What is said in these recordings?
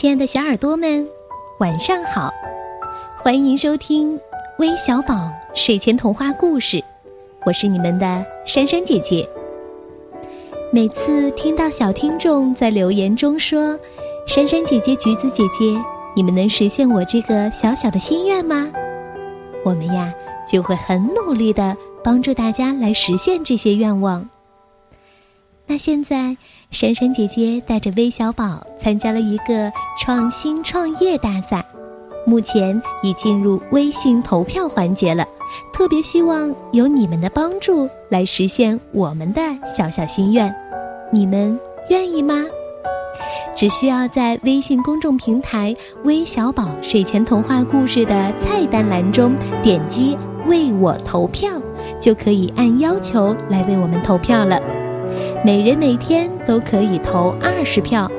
亲爱的小耳朵们，晚上好！欢迎收听微小宝睡前童话故事，我是你们的珊珊姐姐。每次听到小听众在留言中说“珊珊姐姐、橘子姐姐，你们能实现我这个小小的心愿吗？”我们呀就会很努力的帮助大家来实现这些愿望。那现在，珊珊姐姐带着微小宝参加了一个创新创业大赛，目前已进入微信投票环节了。特别希望有你们的帮助来实现我们的小小心愿，你们愿意吗？只需要在微信公众平台“微小宝睡前童话故事”的菜单栏中点击“为我投票”，就可以按要求来为我们投票了。每人每天都可以投二十票，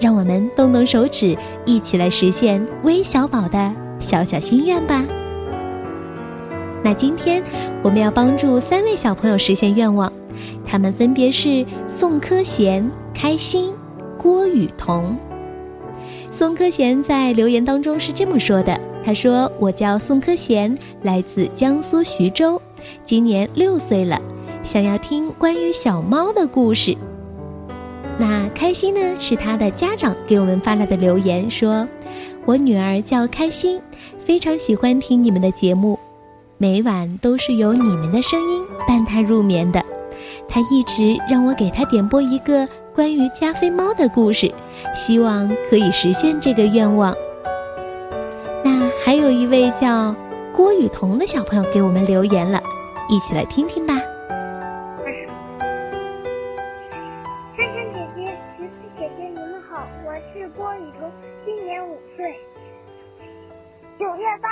让我们动动手指，一起来实现微小宝的小小心愿吧。那今天我们要帮助三位小朋友实现愿望，他们分别是宋科贤、开心、郭雨桐。宋科贤在留言当中是这么说的：“他说我叫宋科贤，来自江苏徐州，今年六岁了。”想要听关于小猫的故事，那开心呢？是他的家长给我们发来的留言，说：“我女儿叫开心，非常喜欢听你们的节目，每晚都是由你们的声音伴她入眠的。她一直让我给她点播一个关于加菲猫的故事，希望可以实现这个愿望。”那还有一位叫郭雨桐的小朋友给我们留言了，一起来听听吧。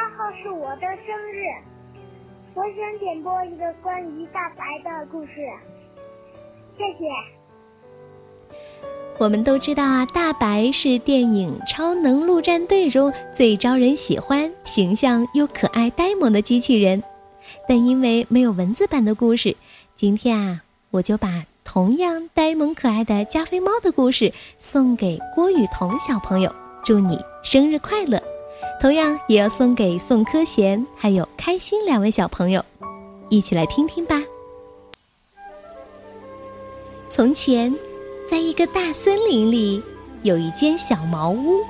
八号是我的生日，我想点播一个关于大白的故事，谢谢。我们都知道啊，大白是电影《超能陆战队》中最招人喜欢、形象又可爱、呆萌的机器人，但因为没有文字版的故事，今天啊，我就把同样呆萌可爱的加菲猫的故事送给郭雨桐小朋友，祝你生日快乐！同样也要送给宋科贤还有开心两位小朋友，一起来听听吧。从前，在一个大森林里，有一间小茅屋，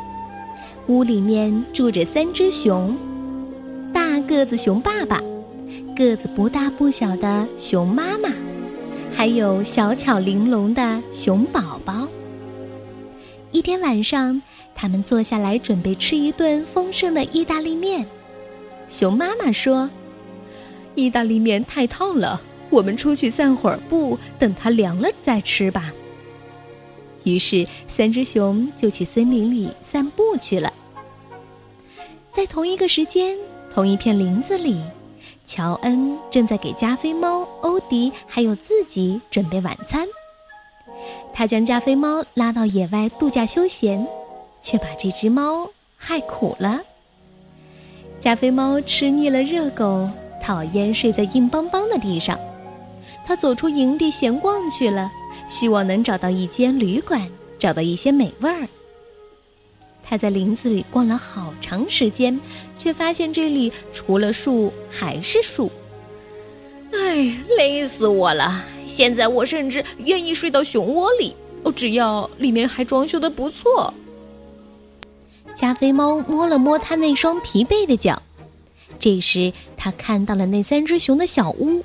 屋里面住着三只熊：大个子熊爸爸，个子不大不小的熊妈妈，还有小巧玲珑的熊宝宝。一天晚上。他们坐下来准备吃一顿丰盛的意大利面。熊妈妈说：“意大利面太烫了，我们出去散会儿步，等它凉了再吃吧。”于是，三只熊就去森林里散步去了。在同一个时间，同一片林子里，乔恩正在给加菲猫欧迪还有自己准备晚餐。他将加菲猫拉到野外度假休闲。却把这只猫害苦了。加菲猫吃腻了热狗，讨厌睡在硬邦邦的地上。它走出营地闲逛去了，希望能找到一间旅馆，找到一些美味儿。它在林子里逛了好长时间，却发现这里除了树还是树。哎，累死我了！现在我甚至愿意睡到熊窝里，哦，只要里面还装修的不错。加菲猫摸了摸它那双疲惫的脚，这时它看到了那三只熊的小屋。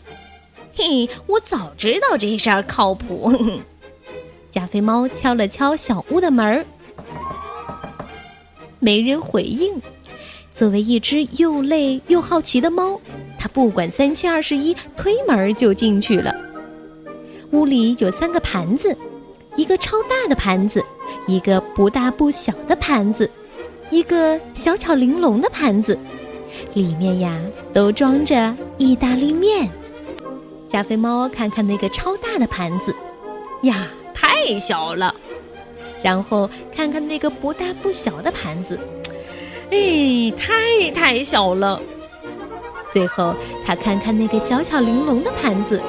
嘿，我早知道这事儿靠谱。加菲猫敲了敲小屋的门儿，没人回应。作为一只又累又好奇的猫，它不管三七二十一，推门就进去了。屋里有三个盘子，一个超大的盘子，一个不大不小的盘子。一个小巧玲珑的盘子，里面呀都装着意大利面。加菲猫看看那个超大的盘子，呀，太小了。然后看看那个不大不小的盘子，哎，太太小了。最后他看看那个小巧玲珑的盘子，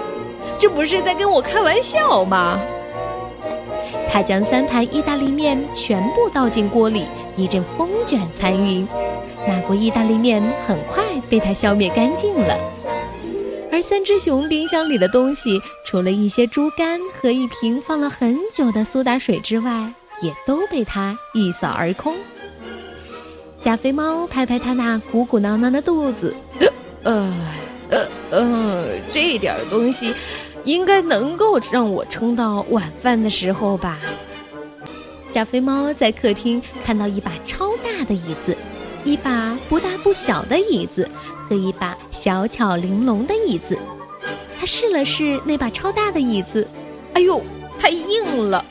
这不是在跟我开玩笑吗？他将三盘意大利面全部倒进锅里，一阵风卷残云，那锅意大利面很快被他消灭干净了。而三只熊冰箱里的东西，除了一些猪肝和一瓶放了很久的苏打水之外，也都被他一扫而空。加菲猫拍拍他那鼓鼓囊囊的肚子，呃，呃，呃，这点东西，应该能够让我撑到晚饭的时候吧。加菲猫在客厅看到一把超大的椅子，一把不大不小的椅子和一把小巧玲珑的椅子。他试了试那把超大的椅子，哎呦，太硬了。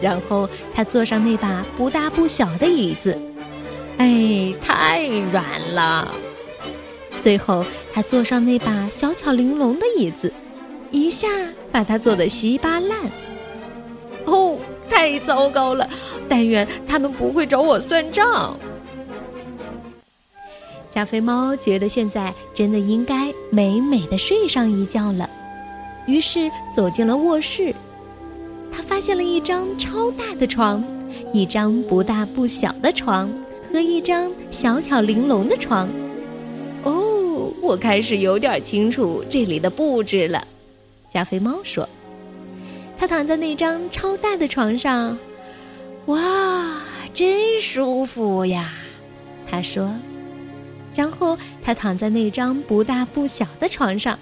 然后他坐上那把不大不小的椅子。哎，太软了。最后，他坐上那把小巧玲珑的椅子，一下把它做得稀巴烂。哦，太糟糕了！但愿他们不会找我算账。加菲猫觉得现在真的应该美美的睡上一觉了，于是走进了卧室。他发现了一张超大的床，一张不大不小的床。和一张小巧玲珑的床，哦，我开始有点清楚这里的布置了。加菲猫说：“他躺在那张超大的床上，哇，真舒服呀！”他说。然后他躺在那张不大不小的床上，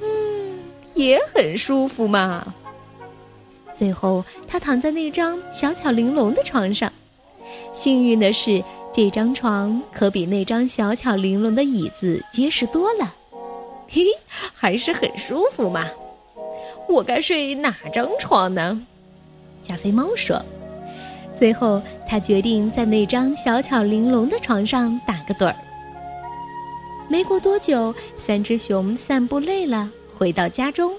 嗯，也很舒服嘛。最后他躺在那张小巧玲珑的床上。幸运的是，这张床可比那张小巧玲珑的椅子结实多了。嘿，还是很舒服嘛。我该睡哪张床呢？加菲猫说。最后，他决定在那张小巧玲珑的床上打个盹儿。没过多久，三只熊散步累了，回到家中。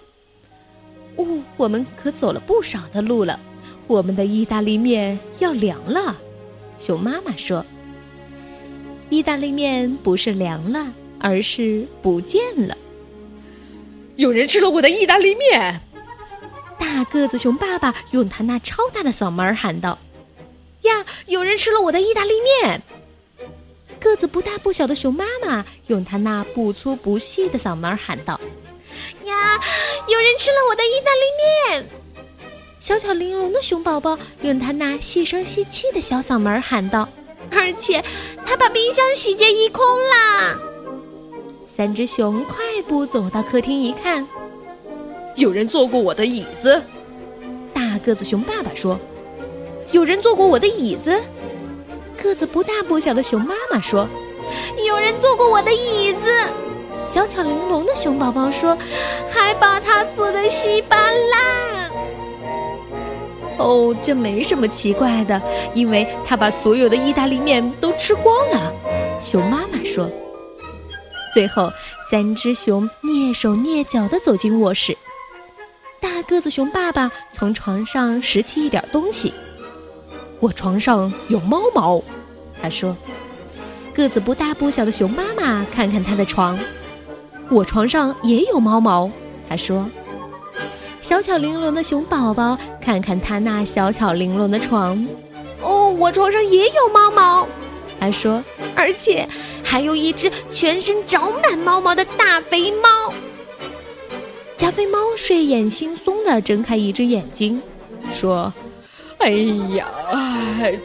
哦，我们可走了不少的路了，我们的意大利面要凉了。熊妈妈说：“意大利面不是凉了，而是不见了。有人吃了我的意大利面！”大个子熊爸爸用他那超大的嗓门喊道：“呀，有人吃了我的意大利面！”个子不大不小的熊妈妈用他那不粗不细的嗓门喊道：“呀，有人吃了我的意大利面！”小巧玲珑的熊宝宝用他那细声细气的小嗓门喊道：“而且，他把冰箱洗劫一空啦！”三只熊快步走到客厅一看，有人坐过我的椅子。大个子熊爸爸说：“有人坐过我的椅子。”个子不大不小的熊妈妈说：“有人坐过我的椅子。”小巧玲珑的熊宝宝说：“还把它做的稀巴烂。”哦，这没什么奇怪的，因为他把所有的意大利面都吃光了。熊妈妈说。最后，三只熊蹑手蹑脚地走进卧室。大个子熊爸爸从床上拾起一点东西。我床上有猫毛，他说。个子不大不小的熊妈妈看看他的床，我床上也有猫毛，他说。小巧玲珑的熊宝宝，看看他那小巧玲珑的床，哦，我床上也有猫毛，他说，而且还有一只全身长满毛毛的大肥猫。加菲猫睡眼惺忪地睁开一只眼睛，说：“哎呀，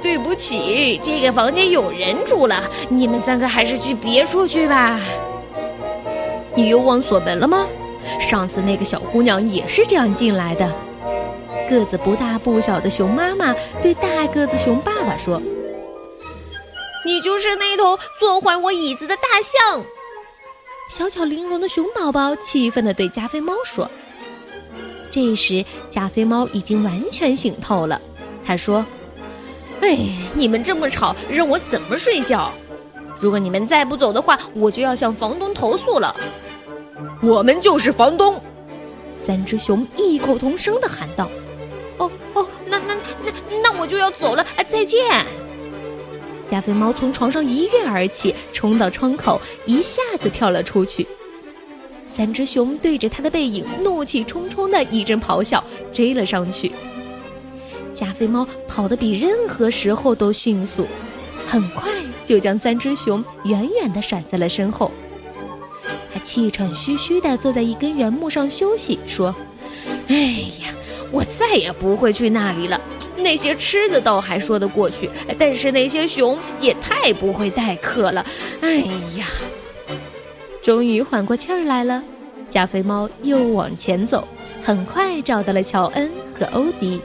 对不起，这个房间有人住了，你们三个还是去别处去吧。你又忘锁门了吗？”上次那个小姑娘也是这样进来的。个子不大不小的熊妈妈对大个子熊爸爸说：“你就是那头坐坏我椅子的大象。”小巧玲珑的熊宝宝气愤地对加菲猫说。这时，加菲猫已经完全醒透了。他说：“哎，你们这么吵，让我怎么睡觉？如果你们再不走的话，我就要向房东投诉了。”我们就是房东，三只熊异口同声地喊道：“哦哦，那那那那我就要走了，再见！”加菲猫从床上一跃而起，冲到窗口，一下子跳了出去。三只熊对着他的背影怒气冲冲的一阵咆哮，追了上去。加菲猫跑得比任何时候都迅速，很快就将三只熊远远地甩在了身后。他气喘吁吁地坐在一根原木上休息，说：“哎呀，我再也不会去那里了。那些吃的倒还说得过去，但是那些熊也太不会待客了。哎呀！”终于缓过气儿来了，加菲猫又往前走，很快找到了乔恩和欧迪。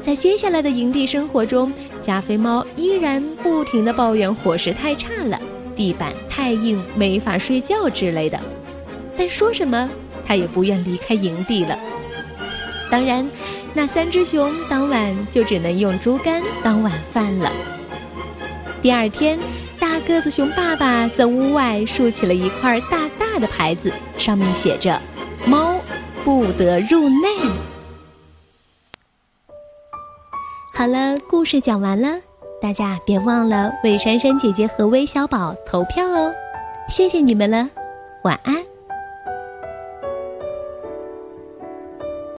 在接下来的营地生活中，加菲猫依然不停地抱怨伙食太差了。地板太硬，没法睡觉之类的，但说什么他也不愿离开营地了。当然，那三只熊当晚就只能用猪肝当晚饭了。第二天，大个子熊爸爸在屋外竖起了一块大大的牌子，上面写着：“猫不得入内。”好了，故事讲完了。大家别忘了为珊珊姐姐和微小宝投票哦，谢谢你们了，晚安。